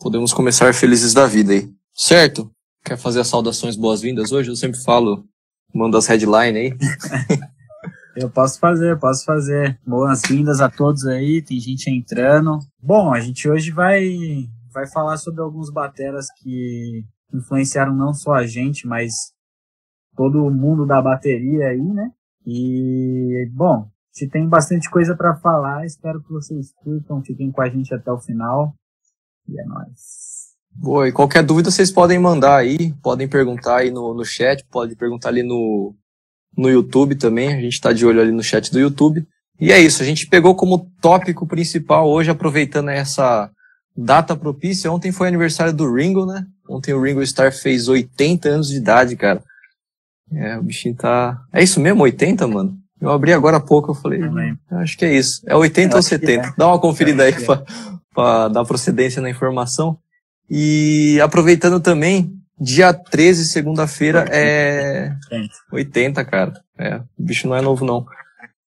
podemos começar felizes da vida aí. Certo? Quer fazer as saudações boas-vindas hoje? Eu sempre falo, mando as headlines aí. Eu posso fazer, posso fazer. Boas-vindas a todos aí, tem gente entrando. Bom, a gente hoje vai, vai falar sobre alguns bateras que influenciaram não só a gente, mas todo o mundo da bateria aí, né? E, bom, se tem bastante coisa para falar, espero que vocês curtam, fiquem com a gente até o final. E é nóis. Boa, e qualquer dúvida vocês podem mandar aí, podem perguntar aí no, no chat, pode perguntar ali no, no YouTube também, a gente está de olho ali no chat do YouTube. E é isso, a gente pegou como tópico principal hoje, aproveitando essa data propícia. Ontem foi aniversário do Ringo, né? Ontem o Ringo Starr fez 80 anos de idade, cara. É, o bichinho tá. É isso mesmo, 80, mano? Eu abri agora há pouco, eu falei, acho que é isso. É 80 ou 70. É. Dá uma conferida aí pra, pra dar procedência na informação. E aproveitando também, Dia 13, segunda-feira, é 80, cara. É, o bicho não é novo, não.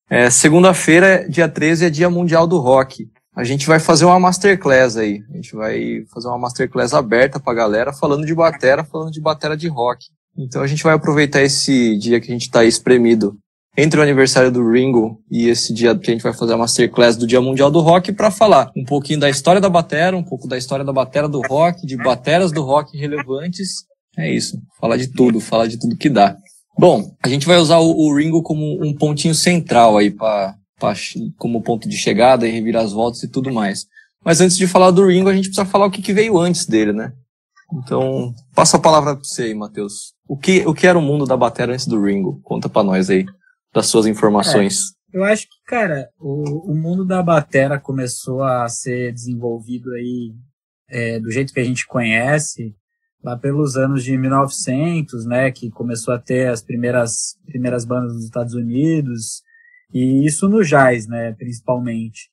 É, segunda-feira, dia 13, é Dia Mundial do Rock. A gente vai fazer uma masterclass aí. A gente vai fazer uma masterclass aberta pra galera, falando de batera, falando de batera de rock. Então a gente vai aproveitar esse dia que a gente tá espremido entre o aniversário do Ringo e esse dia que a gente vai fazer a masterclass do Dia Mundial do Rock para falar um pouquinho da história da batera, um pouco da história da batera do rock, de bateras do rock relevantes. É isso, falar de tudo, falar de tudo que dá. Bom, a gente vai usar o, o Ringo como um pontinho central aí para como ponto de chegada e revirar as voltas e tudo mais. Mas antes de falar do Ringo, a gente precisa falar o que, que veio antes dele, né? Então, passa a palavra para você aí, Matheus. O que, o que era o mundo da bateria antes do Ringo? Conta para nós aí das suas informações. É, eu acho que, cara, o, o mundo da batera começou a ser desenvolvido aí é, do jeito que a gente conhece lá pelos anos de 1900, né, que começou a ter as primeiras primeiras bandas dos Estados Unidos e isso no jazz, né, principalmente.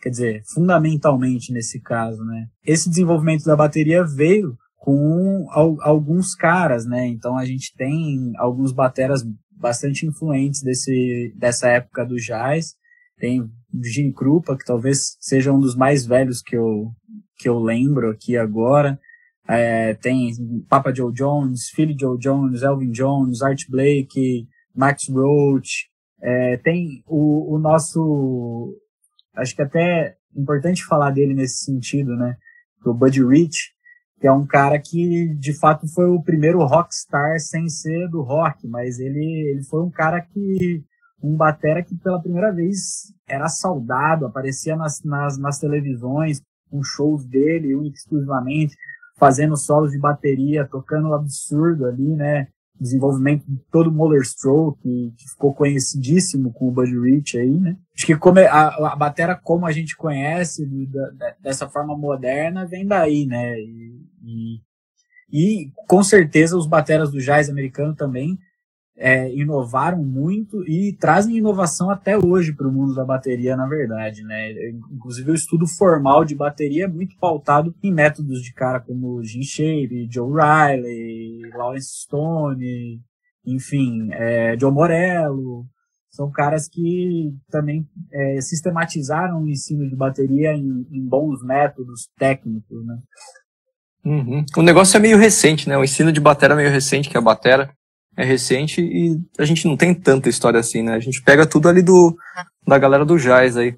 Quer dizer, fundamentalmente nesse caso, né. Esse desenvolvimento da bateria veio com alguns caras, né? Então a gente tem alguns bateras bastante influentes desse, dessa época do jazz. Tem Gene Krupa, que talvez seja um dos mais velhos que eu, que eu lembro aqui agora. É, tem Papa Joe Jones, Philly Joe Jones, Elvin Jones, Art Blake, Max Roach. É, tem o, o nosso, acho que até é importante falar dele nesse sentido, né? O Buddy Rich, que é um cara que de fato foi o primeiro rockstar sem ser do rock, mas ele, ele foi um cara que um batera que pela primeira vez era saudado, aparecia nas, nas, nas televisões, com shows dele, único exclusivamente, fazendo solos de bateria, tocando absurdo ali, né? Desenvolvimento de todo o Moller Stroke, que, que ficou conhecidíssimo com o Buddy Rich aí, né? Acho que como é, a, a batera como a gente conhece, dessa forma moderna, vem daí, né? E, e, e com certeza os bateras do jazz americano também é, inovaram muito e trazem inovação até hoje para o mundo da bateria, na verdade, né? Inclusive o estudo formal de bateria é muito pautado em métodos de cara como Jim Shape, Joe Riley, Lawrence Stone, enfim, é, Joe Morello. São caras que também é, sistematizaram o ensino de bateria em, em bons métodos técnicos, né? Uhum. O negócio é meio recente, né? O ensino de batera é meio recente, que a batera é recente e a gente não tem tanta história assim, né? A gente pega tudo ali do da galera do jazz aí.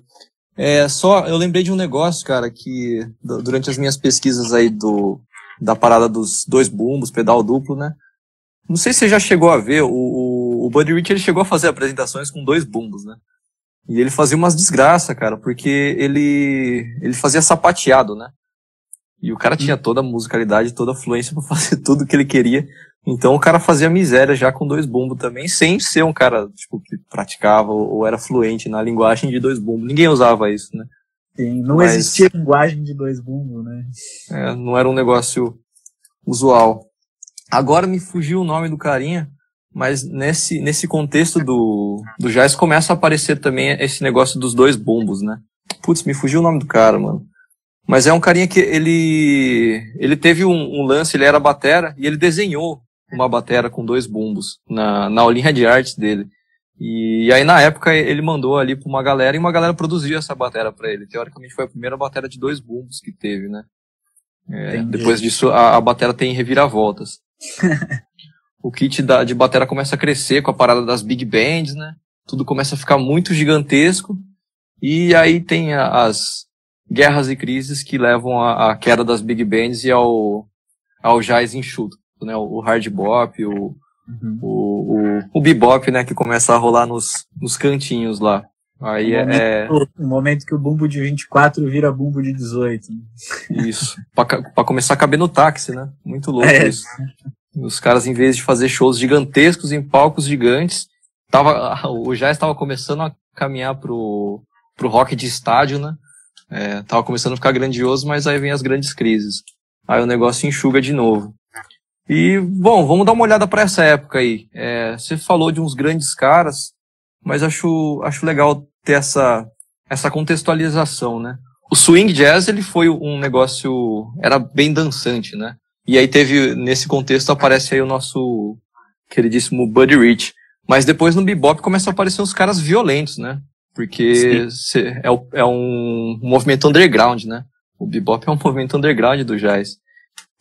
É só, eu lembrei de um negócio, cara, que durante as minhas pesquisas aí do da parada dos dois bumbos, pedal duplo, né? Não sei se você já chegou a ver, o, o, o Buddy Rich ele chegou a fazer apresentações com dois bumbos, né? E ele fazia umas desgraças, cara, porque ele ele fazia sapateado, né? E o cara tinha toda a musicalidade, toda a fluência para fazer tudo que ele queria. Então o cara fazia miséria já com dois bumbos também, sem ser um cara tipo, que praticava ou era fluente na linguagem de dois bumbos. Ninguém usava isso, né? Sim, não Mas, existia linguagem de dois bumbos, né? É, não era um negócio usual. Agora me fugiu o nome do carinha, mas nesse, nesse contexto do, do jazz começa a aparecer também esse negócio dos dois bumbos, né? Putz, me fugiu o nome do cara, mano. Mas é um carinha que ele ele teve um, um lance, ele era batera e ele desenhou uma batera com dois bumbos na, na aulinha de arte dele. E aí na época ele mandou ali para uma galera e uma galera produziu essa batera para ele. Teoricamente foi a primeira batera de dois bumbos que teve, né? É, depois disso, a, a batera tem reviravoltas. o kit da, de batera começa a crescer com a parada das big bands, né? Tudo começa a ficar muito gigantesco. E aí tem as guerras e crises que levam à queda das big bands e ao, ao jazz enxuto, né? O, hard bop, o, uhum. o, o, o bebop, né? Que começa a rolar nos, nos cantinhos lá. Aí o é. Momento, o momento que o bumbo de 24 vira bumbo de 18. Isso. pra, pra começar a caber no táxi, né? Muito louco é. isso. Os caras, em vez de fazer shows gigantescos em palcos gigantes, tava, o jazz estava começando a caminhar pro, pro rock de estádio, né? É, tava começando a ficar grandioso, mas aí vem as grandes crises. Aí o negócio enxuga de novo. E, bom, vamos dar uma olhada para essa época aí. É, você falou de uns grandes caras, mas acho, acho legal ter essa, essa contextualização, né? O swing jazz, ele foi um negócio, era bem dançante, né? E aí teve, nesse contexto, aparece aí o nosso queridíssimo Buddy Rich. Mas depois no bebop começam a aparecer uns caras violentos, né? Porque é, é, um movimento underground, né? O bebop é um movimento underground do jazz.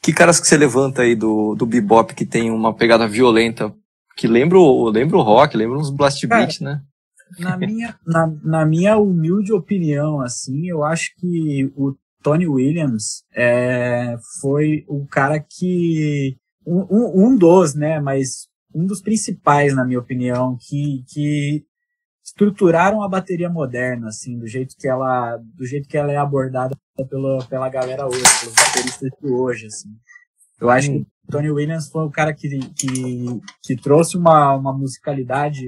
Que caras que você levanta aí do, do bebop que tem uma pegada violenta, que lembra o, lembra o rock, lembra uns blast beat, né? Na minha, na, na minha humilde opinião, assim, eu acho que o Tony Williams é, foi o cara que. Um, um, um, dos, né? Mas um dos principais, na minha opinião, que, que estruturaram a bateria moderna, assim, do jeito que ela, do jeito que ela é abordada pela, pela galera hoje, pelos bateristas de hoje, assim. Eu acho que Tony Williams foi o cara que, que, que trouxe uma, uma musicalidade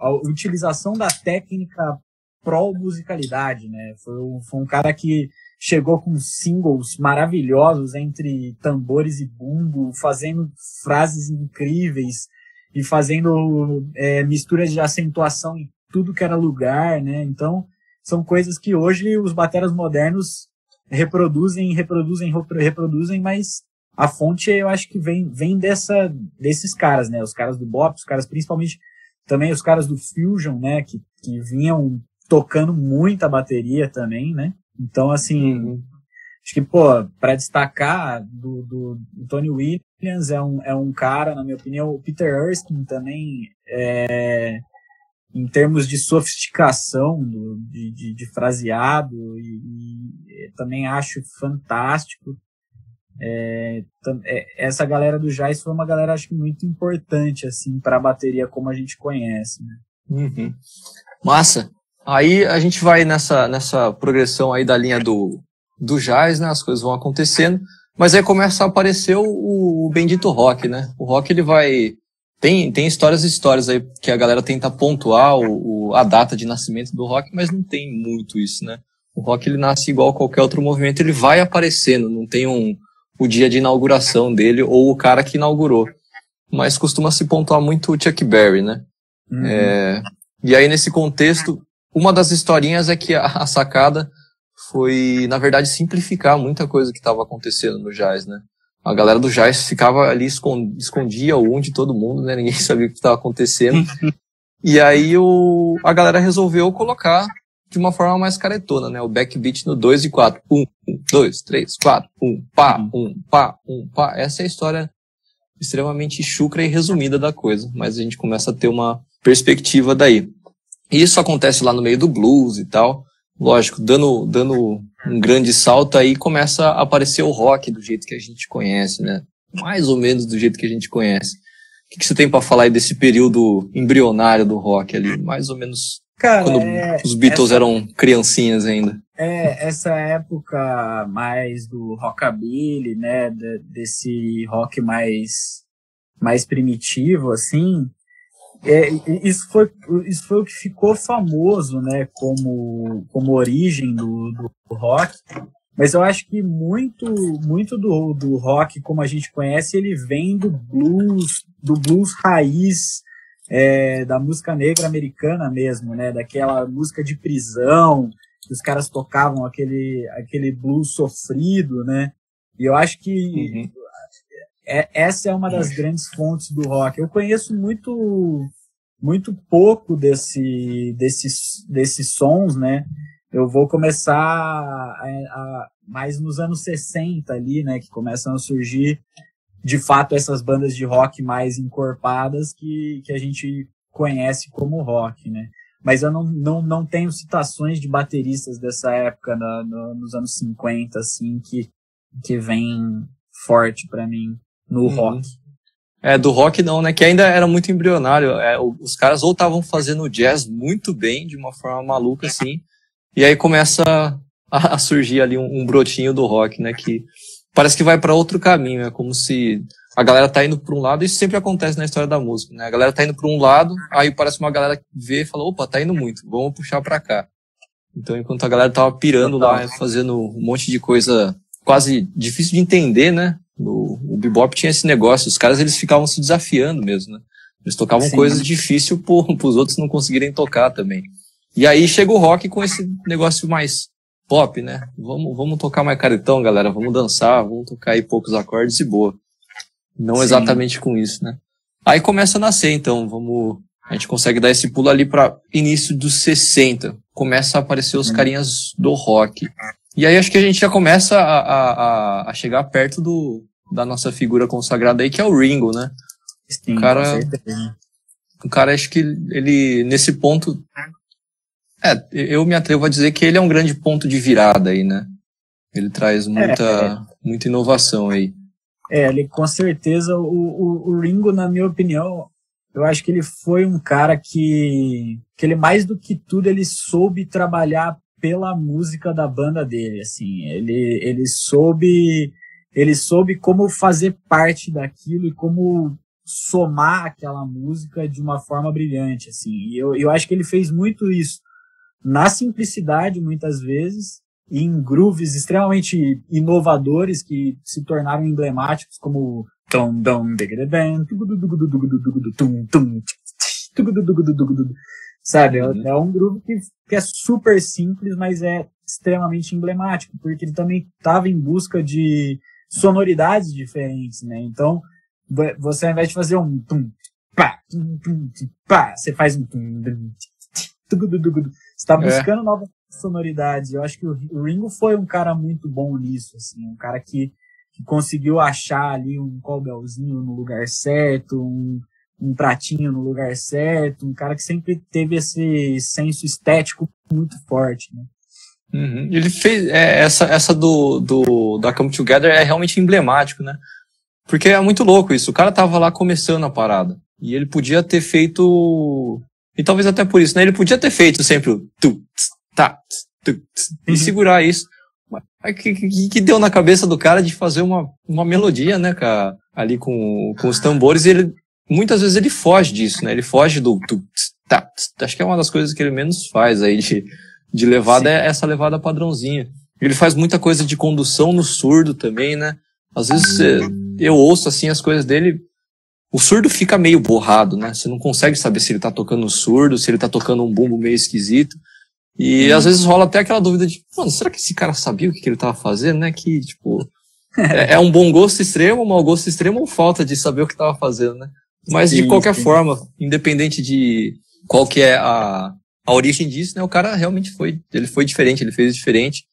a utilização da técnica pró-musicalidade, né? Foi um, foi um cara que chegou com singles maravilhosos entre tambores e bumbo, fazendo frases incríveis e fazendo é, misturas de acentuação em tudo que era lugar, né? Então, são coisas que hoje os bateras modernos reproduzem, reproduzem, reproduzem, mas a fonte eu acho que vem, vem dessa, desses caras, né? Os caras do bop, os caras principalmente também os caras do Fusion, né, que, que vinham tocando muita bateria também, né? Então, assim, uhum. acho que, pô, para destacar do, do, do, Tony Williams é um, é um cara, na minha opinião, o Peter Erskine também, é, em termos de sofisticação, do, de, de, de fraseado, e, e também acho fantástico. É, é, essa galera do jazz foi uma galera acho que muito importante assim para a bateria como a gente conhece. Né? Uhum. Massa. Aí a gente vai nessa nessa progressão aí da linha do do jazz, né? As coisas vão acontecendo, mas aí começa a aparecer o, o bendito rock, né? O rock ele vai tem, tem histórias e histórias aí que a galera tenta pontuar o, o, a data de nascimento do rock, mas não tem muito isso, né? O rock ele nasce igual a qualquer outro movimento, ele vai aparecendo, não tem um, o dia de inauguração dele ou o cara que inaugurou. Mas costuma se pontuar muito o Chuck Berry, né? Uhum. É, e aí, nesse contexto, uma das historinhas é que a, a sacada foi, na verdade, simplificar muita coisa que estava acontecendo no jazz, né? A galera do jazz ficava ali, escondia o um de todo mundo, né? Ninguém sabia o que estava acontecendo. e aí o, a galera resolveu colocar de uma forma mais caretona, né? O backbeat no 2 e 4. 1, 2, 3, 4, 1, pá, 1, um, pá, 1, um, pá. Essa é a história extremamente chucra e resumida da coisa, mas a gente começa a ter uma perspectiva daí. Isso acontece lá no meio do blues e tal. Lógico, dando, dando um grande salto aí começa a aparecer o rock do jeito que a gente conhece, né? Mais ou menos do jeito que a gente conhece. O que, que você tem para falar aí desse período embrionário do rock ali? Mais ou menos Cara, Quando é, os Beatles essa, eram criancinhas ainda. É, essa época mais do rockabilly, né, de, desse rock mais, mais primitivo, assim, é, isso, foi, isso foi o que ficou famoso, né, como, como origem do, do rock. Mas eu acho que muito, muito do, do rock, como a gente conhece, ele vem do blues, do blues raiz, é, da música negra americana mesmo, né? Daquela música de prisão, que os caras tocavam aquele, aquele blues sofrido, né? E eu acho que uhum. É, essa é uma das grandes fontes do rock. Eu conheço muito muito pouco desse, desses, desses sons, né? eu vou começar a, a, mais nos anos 60 ali, né, que começam a surgir de fato essas bandas de rock mais encorpadas que, que a gente conhece como rock, né? Mas eu não, não, não tenho citações de bateristas dessa época, na, no, nos anos 50, assim, que, que vem forte para mim no uhum. rock. É, do rock não, né? Que ainda era muito embrionário. É, os caras ou estavam fazendo jazz muito bem, de uma forma maluca, assim, e aí começa a, a surgir ali um, um, brotinho do rock, né? Que parece que vai para outro caminho. É como se a galera tá indo para um lado, isso sempre acontece na história da música, né? A galera tá indo para um lado, aí parece uma galera que vê e fala, opa, tá indo muito, vamos puxar para cá. Então, enquanto a galera tava pirando lá, fazendo um monte de coisa quase difícil de entender, né? O, o bebop tinha esse negócio, os caras eles ficavam se desafiando mesmo, né? Eles tocavam Sim. coisas difíceis para os outros não conseguirem tocar também. E aí chega o rock com esse negócio mais pop, né? Vamos, vamos tocar mais caretão, galera. Vamos dançar, vamos tocar aí poucos acordes e boa. Não Sim. exatamente com isso, né? Aí começa a nascer, então, vamos. A gente consegue dar esse pulo ali para início dos 60. Começa a aparecer os uhum. carinhas do rock. E aí acho que a gente já começa a, a, a chegar perto do, da nossa figura consagrada aí, que é o Ringo, né? Sim, o cara, o cara acho que ele, nesse ponto, é, eu me atrevo a dizer que ele é um grande ponto de virada aí, né? Ele traz muita, é, é. muita inovação aí. É, ele com certeza, o, o, o, Ringo, na minha opinião, eu acho que ele foi um cara que, que ele mais do que tudo, ele soube trabalhar pela música da banda dele, assim, ele, ele soube, ele soube como fazer parte daquilo e como somar aquela música de uma forma brilhante, assim, e eu, eu acho que ele fez muito isso na simplicidade, muitas vezes, em grooves extremamente inovadores que se tornaram emblemáticos, como sabe? É um groove que, que é super simples, mas é extremamente emblemático, porque ele também estava em busca de sonoridades diferentes, né? Então, você ao invés de fazer um tum, pá, tum, tum, pá, você faz um tum, você está buscando é. novas sonoridades. Eu acho que o Ringo foi um cara muito bom nisso, assim, um cara que, que conseguiu achar ali um colbelzinho no lugar certo, um, um pratinho no lugar certo, um cara que sempre teve esse senso estético muito forte, né? Uhum. Ele fez é, essa essa do, do da Come Together é realmente emblemático, né? Porque é muito louco isso. O cara tava lá começando a parada e ele podia ter feito e talvez até por isso, né? Ele podia ter feito sempre o tu, tá, tu, e uhum. segurar isso. Mas que, que, que, deu na cabeça do cara de fazer uma, uma melodia, né, cara? Ali com, com os tambores e ele, muitas vezes ele foge disso, né? Ele foge do tu, tá, acho que é uma das coisas que ele menos faz aí de, de levada, Sim. é essa levada padrãozinha. Ele faz muita coisa de condução no surdo também, né? Às vezes eu ouço assim as coisas dele, o surdo fica meio borrado, né? Você não consegue saber se ele tá tocando surdo, se ele tá tocando um bumbo meio esquisito. E hum. às vezes rola até aquela dúvida de, mano, será que esse cara sabia o que, que ele tava fazendo, né? Que, tipo, é, é, um bom gosto extremo, um mau gosto extremo ou falta de saber o que tava fazendo, né? Mas sim, de qualquer sim. forma, independente de qual que é a, a origem disso, né? O cara realmente foi, ele foi diferente, ele fez diferente.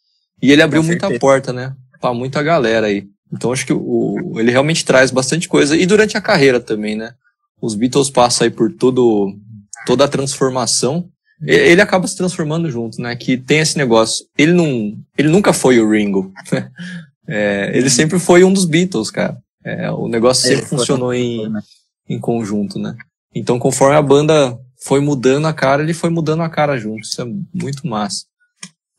E ele abriu muita porta, né? Pra muita galera aí. Então acho que o, ele realmente traz bastante coisa. E durante a carreira também, né? Os Beatles passam aí por todo, toda a transformação. Ele acaba se transformando junto, né? Que tem esse negócio. Ele não, ele nunca foi o Ringo. é, ele sempre foi um dos Beatles, cara. É, o negócio sempre funcionou em, né? Em conjunto, né? Então, conforme a banda foi mudando a cara, ele foi mudando a cara junto. Isso é muito massa.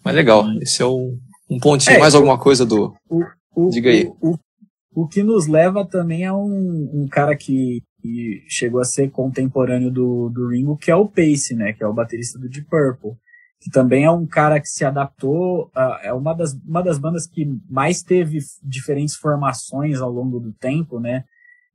Mas legal, esse é o, um pontinho. É, Mais alguma coisa do. O, o, Diga aí. O, o, o, que nos leva também a um, um cara que, que, chegou a ser contemporâneo do, do Ringo, que é o Pace, né? Que é o baterista do Deep Purple. Que também é um cara que se adaptou, uh, é uma das, uma das bandas que mais teve diferentes formações ao longo do tempo, né?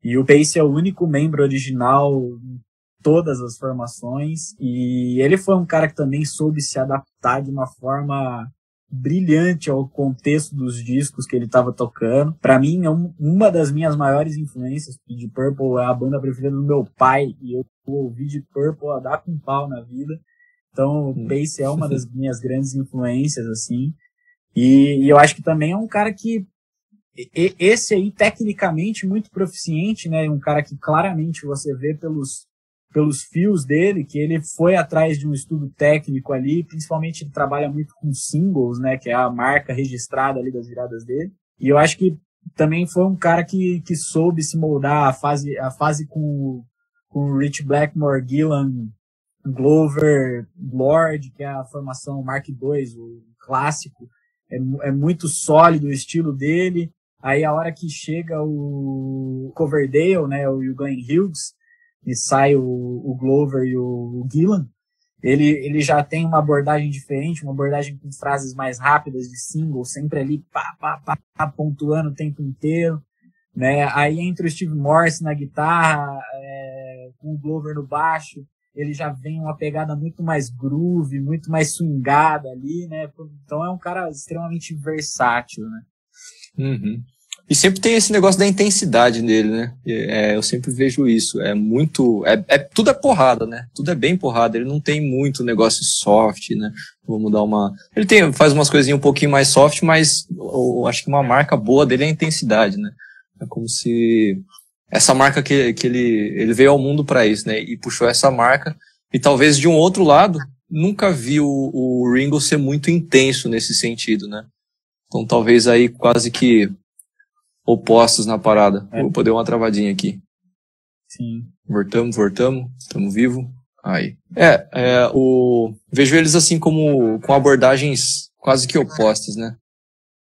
E o Pace é o único membro original em todas as formações. E ele foi um cara que também soube se adaptar de uma forma brilhante ao contexto dos discos que ele estava tocando. Para mim, é um, uma das minhas maiores influências. De Purple é a banda preferida do meu pai e eu ouvi de Purple a dar com pau na vida. Então, o Pace é uma das minhas grandes influências, assim. E, e, eu acho que também é um cara que esse aí tecnicamente muito proficiente, né? Um cara que claramente você vê pelos pelos fios dele que ele foi atrás de um estudo técnico ali, principalmente ele trabalha muito com singles, né? Que é a marca registrada ali das viradas dele. E eu acho que também foi um cara que, que soube se moldar a fase a fase com com Rich Blackmore, Gillan, Glover, Lord, que é a formação Mark II, o clássico. É, é muito sólido o estilo dele. Aí a hora que chega o Coverdale, né, o, Glenn Hughes, e sai o, o Glover e o, o Gillan, ele, ele já tem uma abordagem diferente, uma abordagem com frases mais rápidas de single, sempre ali pá, pá, pá, pá pontuando o tempo inteiro. Né? Aí entra o Steve Morse na guitarra, é, com o Glover no baixo, ele já vem uma pegada muito mais groove, muito mais swingada ali, né? Então é um cara extremamente versátil, né? Uhum. E sempre tem esse negócio da intensidade nele, né? É, eu sempre vejo isso. É muito. É, é, tudo é porrada, né? Tudo é bem porrada. Ele não tem muito negócio soft, né? Vamos dar uma. Ele tem, faz umas coisinhas um pouquinho mais soft, mas eu acho que uma marca boa dele é a intensidade, né? É como se essa marca que, que ele, ele veio ao mundo para isso, né? E puxou essa marca. E talvez de um outro lado, nunca vi o, o Ringo ser muito intenso nesse sentido, né? Então talvez aí quase que opostos na parada. É. Opa, deu uma travadinha aqui. Sim. Voltamos, voltamos, estamos vivo. Aí. É, é, o vejo eles assim como com abordagens quase que opostas, né?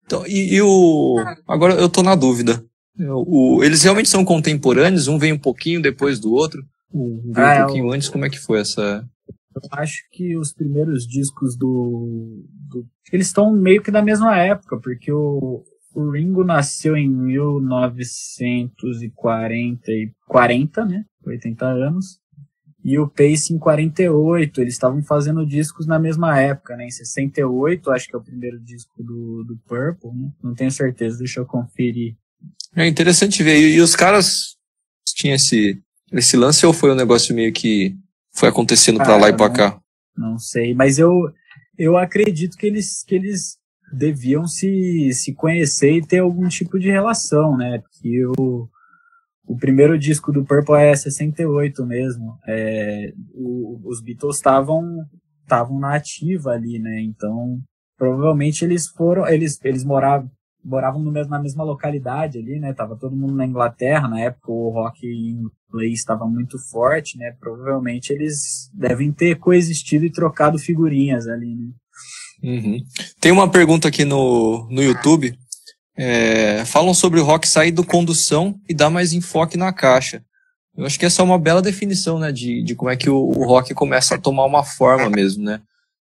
Então, e, e o agora eu tô na dúvida. O, eles realmente são contemporâneos, um vem um pouquinho depois do outro, um vem ah, um pouquinho antes. Como é que foi essa? Eu acho que os primeiros discos do eles estão meio que da mesma época, porque o o Ringo nasceu em 1940, 40, né? 80 anos. E o Pace em 48. Eles estavam fazendo discos na mesma época, né? Em 68, acho que é o primeiro disco do, do Purple, né? Não tenho certeza, deixa eu conferir. É interessante ver. E, e os caras tinham esse, esse lance ou foi um negócio meio que foi acontecendo para lá e para cá? Não sei, mas eu, eu acredito que eles, que eles deviam se, se conhecer e ter algum tipo de relação, né? Porque o, o primeiro disco do Purple é 68 mesmo. É, o, os Beatles estavam estavam na ativa ali, né? Então, provavelmente eles foram, eles, eles moravam, moravam mesmo, na mesma localidade ali, né? Tava todo mundo na Inglaterra, na época o rock inglês estava muito forte, né? Provavelmente eles devem ter coexistido e trocado figurinhas ali, né? Uhum. Tem uma pergunta aqui no, no YouTube. É, falam sobre o rock sair do condução e dar mais enfoque na caixa. Eu acho que essa é uma bela definição, né, de, de como é que o, o rock começa a tomar uma forma mesmo, né.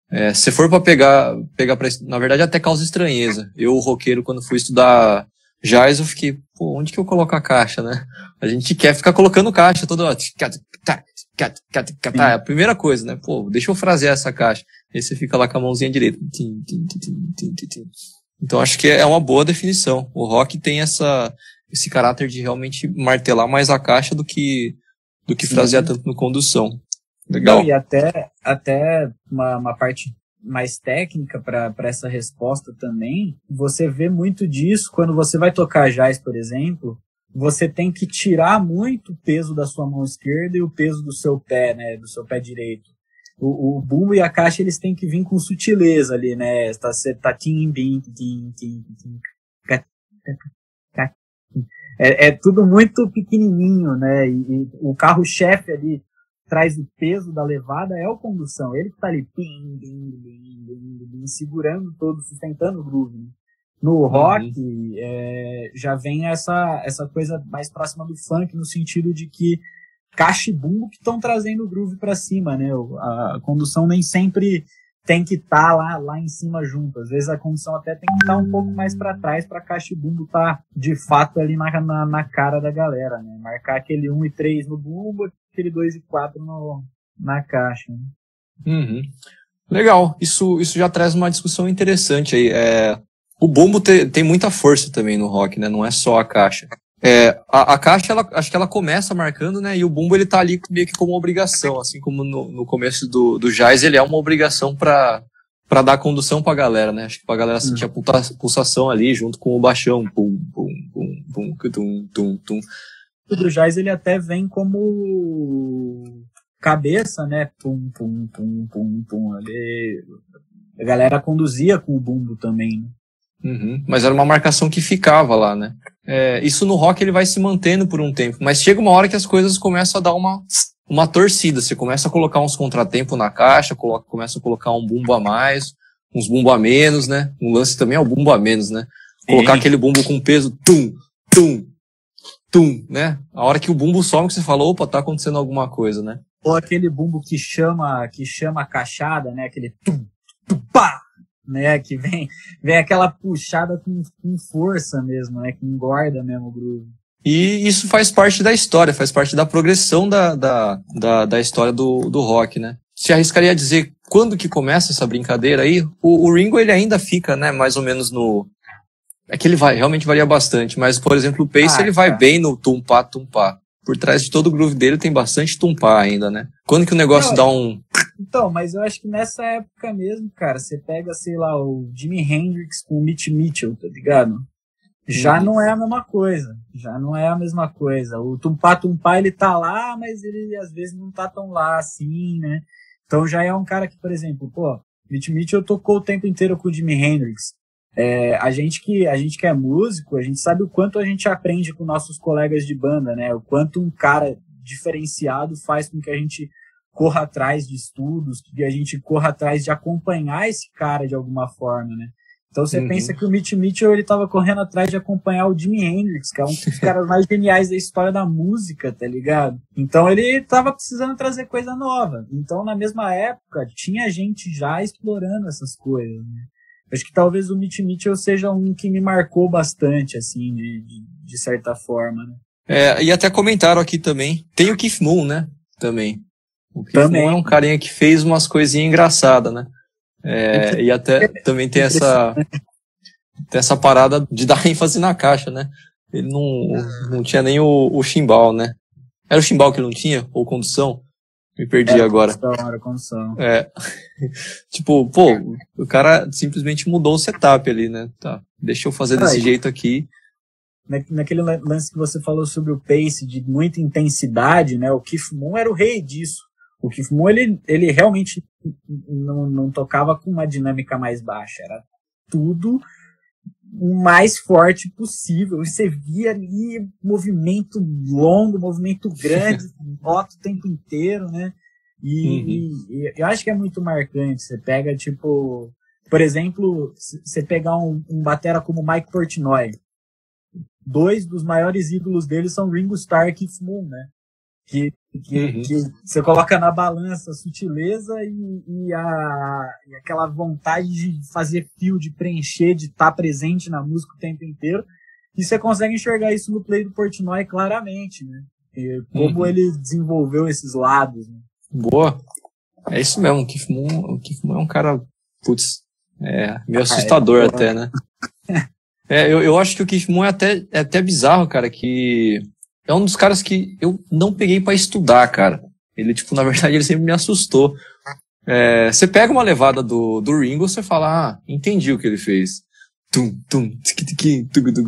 É, se for para pegar, pegar pra, na verdade até causa estranheza. Eu, o roqueiro, quando fui estudar jazz, eu fiquei, pô, onde que eu coloco a caixa, né? A gente quer ficar colocando caixa toda hora. É a primeira coisa, né? Pô, deixa eu frasear essa caixa. Aí você fica lá com a mãozinha direita. Então acho que é uma boa definição. O rock tem essa, esse caráter de realmente martelar mais a caixa do que, do que frasear uhum. tanto no condução. Legal. Não, e até, até uma, uma parte mais técnica para essa resposta também, você vê muito disso quando você vai tocar jazz, por exemplo, você tem que tirar muito peso da sua mão esquerda e o peso do seu pé, né, do seu pé direito o, o bumbo e a caixa eles têm que vir com sutileza ali, né? Tá, tá tim, bim, tim, tim, tim, é, é tudo muito pequenininho, né? E, e o carro-chefe ali traz o peso da levada é o condução. Ele que tá ali segurando todo, sustentando o groove. Né? No rock uhum. é, já vem essa, essa coisa mais próxima do funk no sentido de que caixa e bumbo que estão trazendo o groove para cima, né? A condução nem sempre tem que estar tá lá, lá em cima junto. Às vezes a condução até tem que estar tá um pouco mais para trás para caixa e bumbo estar tá, de fato ali na, na, na, cara da galera, né? Marcar aquele 1 e 3 no bumbo, aquele 2 e 4 no, na caixa. Né? Uhum. Legal, isso, isso já traz uma discussão interessante aí. É, o bumbo te, tem muita força também no rock, né? Não é só a caixa. É, a, a, caixa, ela, acho que ela começa marcando, né? E o bumbo ele tá ali meio que como obrigação, assim como no, no começo do, do jazz ele é uma obrigação para para dar condução pra galera, né? Acho que pra galera sentir a pulsação ali junto com o baixão. Pum, pum, pum, pum, tum, tum, tum. O do jazz ele até vem como cabeça, né? Pum, pum, pum, pum, pum. A galera conduzia com o bumbo também, né? Uhum, mas era uma marcação que ficava lá, né? É, isso no rock ele vai se mantendo por um tempo, mas chega uma hora que as coisas começam a dar uma, uma torcida. Você começa a colocar uns contratempos na caixa, coloca, começa a colocar um bumbo a mais, uns bumbo a menos, né? Um lance também é o bumbo a menos, né? Colocar Sim. aquele bumbo com peso, tum, tum, tum, né? A hora que o bumbo some, que você falou, opa, tá acontecendo alguma coisa, né? Ou aquele bumbo que chama, que chama a cachada, né? Aquele tum, tum, pá, né? Que vem, vem aquela puxada com, com força mesmo, né? Que engorda mesmo o groove. E isso faz parte da história, faz parte da progressão da, da, da, da história do, do rock, né? Se arriscaria a dizer quando que começa essa brincadeira aí, o, o, Ringo ele ainda fica, né, mais ou menos no... É que ele vai, realmente varia bastante, mas, por exemplo, o Pace ah, ele vai bem no tumpá, tumpá. Por trás de todo o groove dele tem bastante tumpá ainda, né? Quando que o negócio Não, dá um... Então, mas eu acho que nessa época mesmo, cara, você pega, sei lá, o Jimi Hendrix com o Mitch Mitchell, tá ligado? Já uhum. não é a mesma coisa. Já não é a mesma coisa. O Tumpá Tumpá, ele tá lá, mas ele às vezes não tá tão lá assim, né? Então já é um cara que, por exemplo, pô, Mitch Mitchell tocou o tempo inteiro com o Jimi Hendrix. É, a gente que a gente que é músico, a gente sabe o quanto a gente aprende com nossos colegas de banda, né? O quanto um cara diferenciado faz com que a gente corra atrás de estudos, que a gente corra atrás de acompanhar esse cara de alguma forma, né? Então você uhum. pensa que o Mitch Mitchell ele tava correndo atrás de acompanhar o Jimi Hendrix, que é um dos caras mais geniais da história da música, tá ligado? Então ele tava precisando trazer coisa nova. Então na mesma época tinha gente já explorando essas coisas, né? Acho que talvez o Mitch Mitchell seja um que me marcou bastante, assim, de, de, de certa forma, né? É, e até comentaram aqui também, tem o Keith Moon, né? Também. O Keith também. Moon é um carinha que fez umas coisinhas engraçadas, né? É, e até também tem essa, tem essa parada de dar ênfase na caixa, né? Ele não, não tinha nem o, o chimbal, né? Era o chimbal que ele não tinha? Ou condução? Me perdi era agora. Condução, era condução. É. tipo, pô, o cara simplesmente mudou o setup ali, né? Tá, deixa eu fazer desse jeito aqui. Naquele lance que você falou sobre o pace de muita intensidade, né? O Keith Moon era o rei disso. O Keith Moon, ele, ele realmente não, não tocava com uma dinâmica mais baixa, era tudo o mais forte possível. Você via ali movimento longo, movimento grande, bota o tempo inteiro, né? E, uhum. e, e, eu acho que é muito marcante. Você pega, tipo, por exemplo, você pegar um, um batera como Mike Portnoy. Dois dos maiores ídolos dele são Ringo Starr e Keith Moon, né? Que que, uhum. que, você coloca na balança a sutileza e, e, a, e, aquela vontade de fazer fio, de preencher, de estar tá presente na música o tempo inteiro. E você consegue enxergar isso no play do Portnoy claramente, né? E como uhum. ele desenvolveu esses lados. Né? Boa. É isso mesmo. O Keith Moon, o Keith Moon é um cara, putz, é meio assustador ah, é, até, né? é, eu, eu acho que o Keith Moon é até, é até bizarro, cara, que é um dos caras que eu não peguei para estudar, cara. Ele, tipo, na verdade, ele sempre me assustou. É, você pega uma levada do, do Ringo, você fala, ah, entendi o que ele fez. Tum, tum, tiki, tiki,